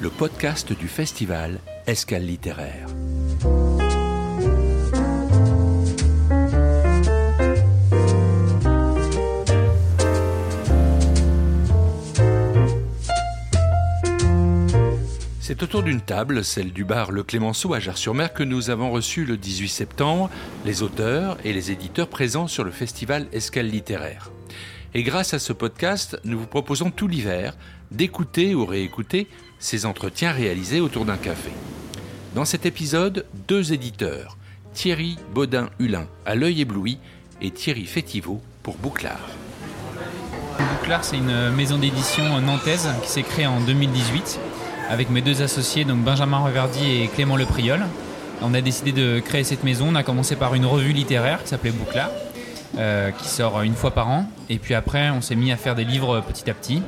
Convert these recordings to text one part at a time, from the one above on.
Le podcast du festival Escale littéraire. C'est autour d'une table, celle du bar Le Clémenceau à Jars-sur-Mer, que nous avons reçu le 18 septembre les auteurs et les éditeurs présents sur le festival Escale littéraire. Et grâce à ce podcast, nous vous proposons tout l'hiver d'écouter ou réécouter ces entretiens réalisés autour d'un café. Dans cet épisode, deux éditeurs, Thierry Baudin-Hulin à l'œil ébloui et Thierry Fétiveau pour Bouclard. Bouclard, c'est une maison d'édition nantaise qui s'est créée en 2018 avec mes deux associés, donc Benjamin Reverdy et Clément Lepriol. On a décidé de créer cette maison. On a commencé par une revue littéraire qui s'appelait Bouclard, euh, qui sort une fois par an. Et puis après, on s'est mis à faire des livres petit à petit.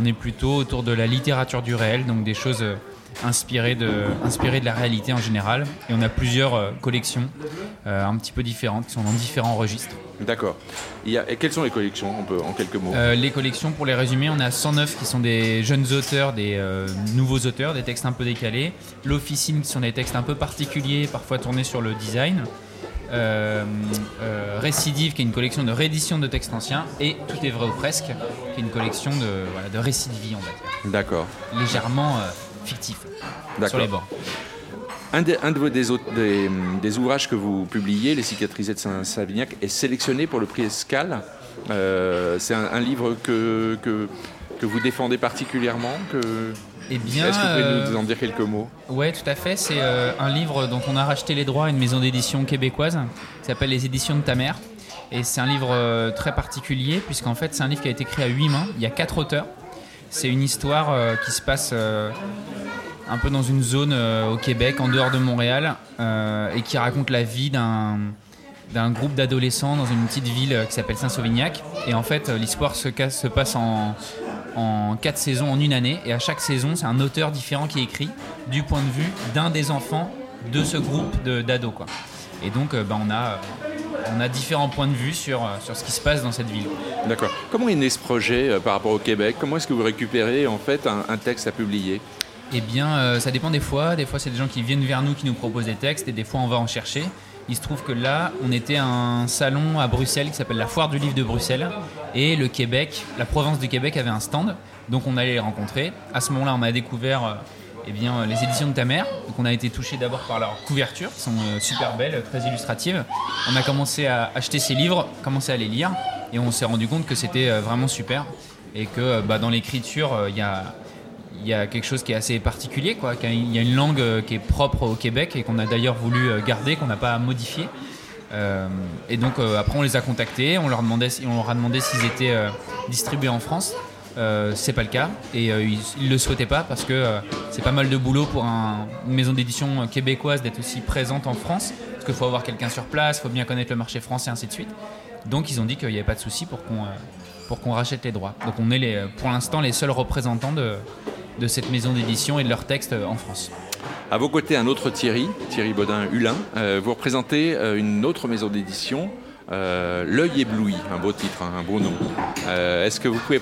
On est plutôt autour de la littérature du réel, donc des choses euh, inspirées de, inspirées de la réalité en général. Et on a plusieurs euh, collections un petit peu différentes qui sont dans différents registres. D'accord. Et quelles sont les collections on peut, en quelques mots? Les collections, pour les résumer, on a 109 qui sont des jeunes auteurs, des nouveaux auteurs, des textes un peu décalés. L'officine qui sont des textes un peu particuliers, parfois tournés sur le design. Euh, euh, Récidive, qui est une collection de rééditions de textes anciens, et Tout est vrai ou presque, qui est une collection de, récits de vie, on va dire. D'accord. Légèrement euh, fictif, sur les bords. Un, de des, des, ouvrages que vous publiez, Les cicatrisés de Saint-Savignac, est sélectionné pour le prix Escale. C'est un, livre que, que, que, vous défendez particulièrement que... Eh bien, Est-ce que vous pouvez nous euh, en dire quelques mots Oui, tout à fait. C'est euh, un livre dont on a racheté les droits à une maison d'édition québécoise qui s'appelle Les Éditions de ta mère. Et c'est un livre euh, très particulier puisqu'en fait c'est un livre qui a été créé à huit mains. Il y a quatre auteurs. C'est une histoire qui se passe un peu dans une zone au Québec, en dehors de Montréal, et qui raconte la vie d'un d'un groupe d'adolescents dans une petite ville qui s'appelle Saint-Sauvignac. Et en fait, l'histoire se, se, passe en, en quatre saisons en une année. Et à chaque saison, c'est un auteur différent qui écrit du point de vue d'un des enfants de ce groupe d'ados. Quoi. Et donc, euh, bah, on, a, on a différents points de vue sur, euh, sur ce qui se passe dans cette ville. D'accord. Comment est né ce projet euh, par rapport au Québec? Comment est-ce que vous récupérez en fait un, texte à publier? Eh bien, ça dépend des fois. Des fois, c'est des gens qui viennent vers nous, qui nous proposent des textes, et des fois, on va en chercher. Il se trouve que là, on était à un salon à Bruxelles qui s'appelle la Foire du Livre de Bruxelles. Et le Québec, la province du Québec avait un stand. Donc on allait les rencontrer. À ce moment-là, on a découvert euh, eh bien, les éditions de ta mère. Donc on a été touché d'abord par leur couverture, qui sont euh, super belles, très illustratives. On a commencé à acheter ces livres, commencé à les lire. Et on s'est rendu compte que c'était euh, vraiment super. Et que bah, dans l'écriture, il y a y a quelque chose qui est assez particulier, quoi. Il y a une langue euh, qui est propre au Québec et qu'on a d'ailleurs voulu euh, garder, qu'on n'a pas modifié. Euh, et donc après on les a contactés, on leur, demandait, on leur a demandé s'ils étaient distribués en France. c'est pas le cas et ils, le souhaitaient pas parce que c'est pas mal de boulot pour une maison d'édition québécoise d'être aussi présente en France parce qu'il faut avoir quelqu'un sur place, il faut bien connaître le marché français, ainsi de suite. Donc ils ont dit qu'il n'y avait pas de souci pour qu'on pour qu'on rachète les droits. Donc on est les, pour l'instant les seuls représentants de, de cette maison d'édition et de leurs textes euh, en France. À vos côtés, un autre Thierry, Thierry Baudin-Hulin. Euh, vous représentez euh, une autre maison d'édition, L'œil ébloui, un beau titre, hein, un beau nom. Est-ce que vous pouvez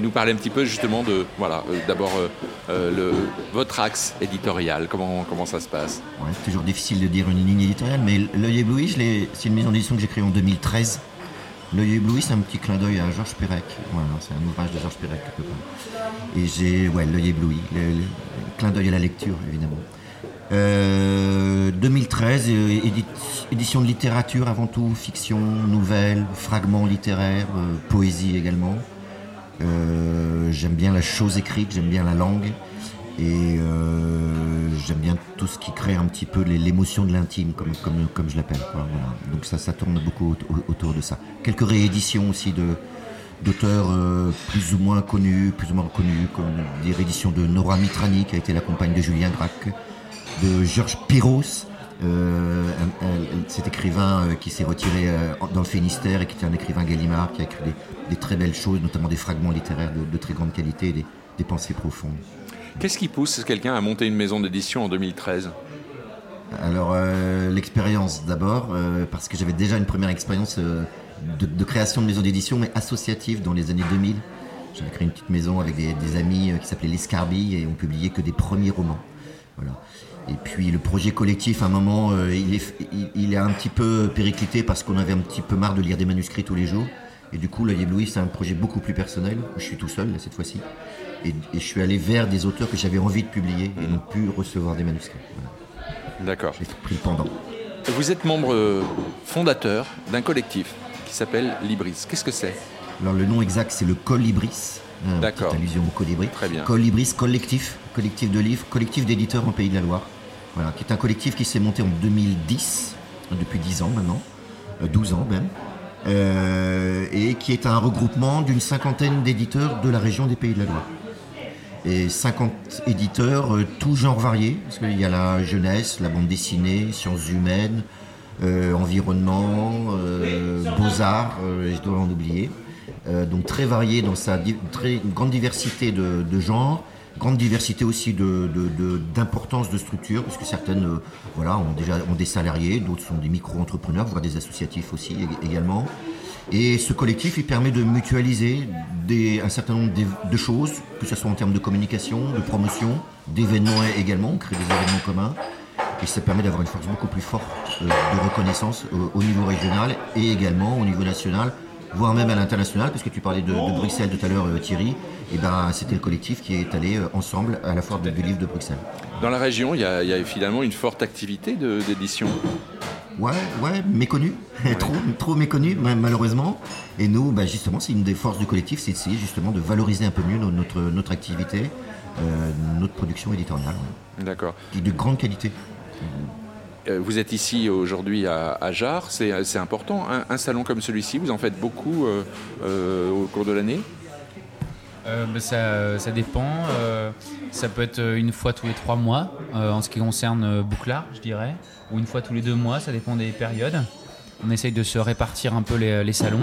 nous parler un petit peu justement de, voilà, d'abord votre axe éditorial, comment, comment ça se passe? C'est toujours difficile de dire une ligne éditoriale, mais L'œil ébloui, c'est une maison d'édition que j'ai créée en 2013 L'œil ébloui, c'est un petit clin d'œil à Georges Perec. Voilà, c'est un ouvrage de Georges Perec quelque part. Et j'ai, ouais, l'œil ébloui, le, clin d'œil à la lecture, évidemment. 2013, euh, euh, édition de littérature avant tout, fiction, nouvelles, fragments littéraires, euh, poésie également. j'aime bien la chose écrite, j'aime bien la langue. Et euh, j'aime bien tout ce qui crée un petit peu l'émotion de l'intime, comme, je l'appelle. Donc ça, tourne beaucoup autour de ça. Quelques rééditions aussi d'auteurs euh, plus ou moins connus, plus ou moins reconnus, comme des rééditions de Nora Mitrani, qui a été la compagne de Julien Gracq, de Georges Piros, euh, cet écrivain qui s'est retiré dans le Finistère et qui était un écrivain Gallimard, qui a écrit des, très belles choses, notamment des fragments littéraires de, très grande qualité, des pensées profondes. Qu'est-ce qui pousse quelqu'un à monter une maison d'édition en 2013 alors euh, l'expérience d'abord, euh, parce que j'avais déjà une première expérience euh, de, création de maison d'édition, mais associative dans les années 2000. J'avais créé une petite maison avec des, amis qui s'appelait l'Escarbille et on publiait que des premiers romans. Et puis le projet collectif, à un moment, il, est, il, est un petit peu périclité parce qu'on avait un petit peu marre de lire des manuscrits tous les jours. Et du coup, L'œil ébloui, c'est un projet beaucoup plus personnel. Je suis tout seul, cette fois-ci. Et, je suis allé vers des auteurs que j'avais envie de publier et non plus recevoir des manuscrits. D'accord. J'ai pris le pendant. Vous êtes membre euh, fondateur d'un collectif qui s'appelle Libris. Qu'est-ce que c'est? Alors le nom exact c'est le Colibris. Euh, D'accord. allusion au colibri. Très bien. Colibris collectif, collectif de livres, collectif d'éditeurs en Pays de la Loire. Voilà, qui est un collectif qui s'est monté en 2010, depuis 10 ans maintenant, 12 euh, ans même, et qui est un regroupement d'une cinquantaine d'éditeurs de la région des Pays de la Loire et 50 éditeurs, euh, tous genres variés, parce qu'il y a la jeunesse, la bande dessinée, sciences humaines, euh, environnement, euh, beaux-arts, je dois en oublier. donc très varié dans sa très grande diversité de, genres, grande diversité aussi d'importance de, de, de, structure, parce que certaines voilà, ont déjà des salariés, d'autres sont des micro-entrepreneurs, voire des associatifs aussi également. Et ce collectif, il permet de mutualiser un certain nombre de choses, que ce soit en termes de communication, de promotion, d'événements également, on crée des événements communs. Et ça permet d'avoir une force beaucoup plus forte euh, de reconnaissance euh, au niveau régional et également au niveau national, voire même à l'international, parce que tu parlais de, Bruxelles tout à l'heure, euh, Thierry. Et ben, c'était le collectif qui est allé ensemble à la foire du livre de Bruxelles. Dans la région, il y a, il y a finalement une forte activité d'édition. Ouais, ouais, méconnu, trop, trop méconnu malheureusement. Et nous, bah, justement, c'est une des forces du collectif, c'est d'essayer justement de valoriser un peu mieux notre, notre activité, euh, notre production éditoriale. D'accord. Qui est de grande qualité. Euh, vous êtes ici aujourd'hui à, à Jarre, c'est important. Un, salon comme celui-ci, vous en faites beaucoup euh, au cours de l'année? Bah, ça, ça, dépend. ça peut être une fois tous les trois mois en ce qui concerne Bouclard, je dirais ou une fois tous les deux mois, ça dépend des périodes. On essaye de se répartir un peu les, salons,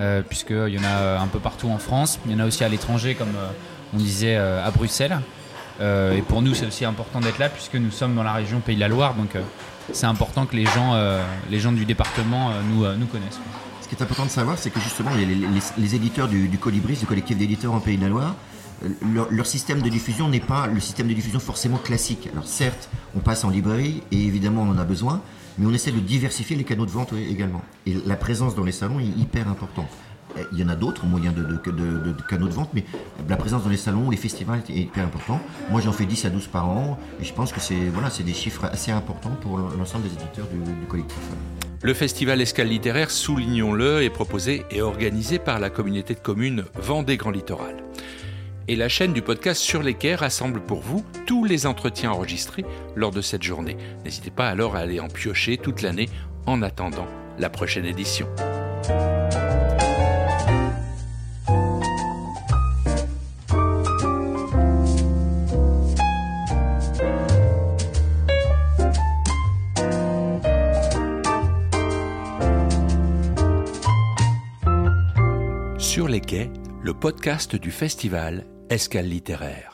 euh, puisqu'il y en a un peu partout en France. Il y en a aussi à l'étranger, comme euh, on disait euh, à Bruxelles. Et pour nous, c'est aussi important d'être là, puisque nous sommes dans la région Pays de la Loire. Donc c'est important que les gens, gens du département nous, connaissent. Ce qui est important de savoir, c'est que justement, les, éditeurs du, du Colibri, du collectif d'éditeurs en Pays de la Loire, leur, système de diffusion n'est pas le système de diffusion forcément classique. Alors certes, on passe en librairie et évidemment on en a besoin, mais on essaie de diversifier les canaux de vente également. Et la présence dans les salons est hyper importante. Il y en a d'autres moyens de, canaux de vente, mais la présence dans les salons, les festivals est hyper important. Moi, j'en fais 10 à 12 par an, et je pense que c'est voilà, des chiffres assez importants pour l'ensemble des éditeurs du, du collectif. Le festival Escale littéraire, soulignons-le, est proposé et organisé par la communauté de communes Vendée Grand Littoral et la chaîne du podcast Sur les quais rassemble pour vous tous les entretiens enregistrés lors de cette journée. N'hésitez pas alors à aller en piocher toute l'année en attendant la prochaine édition. Le podcast du festival Escale littéraire.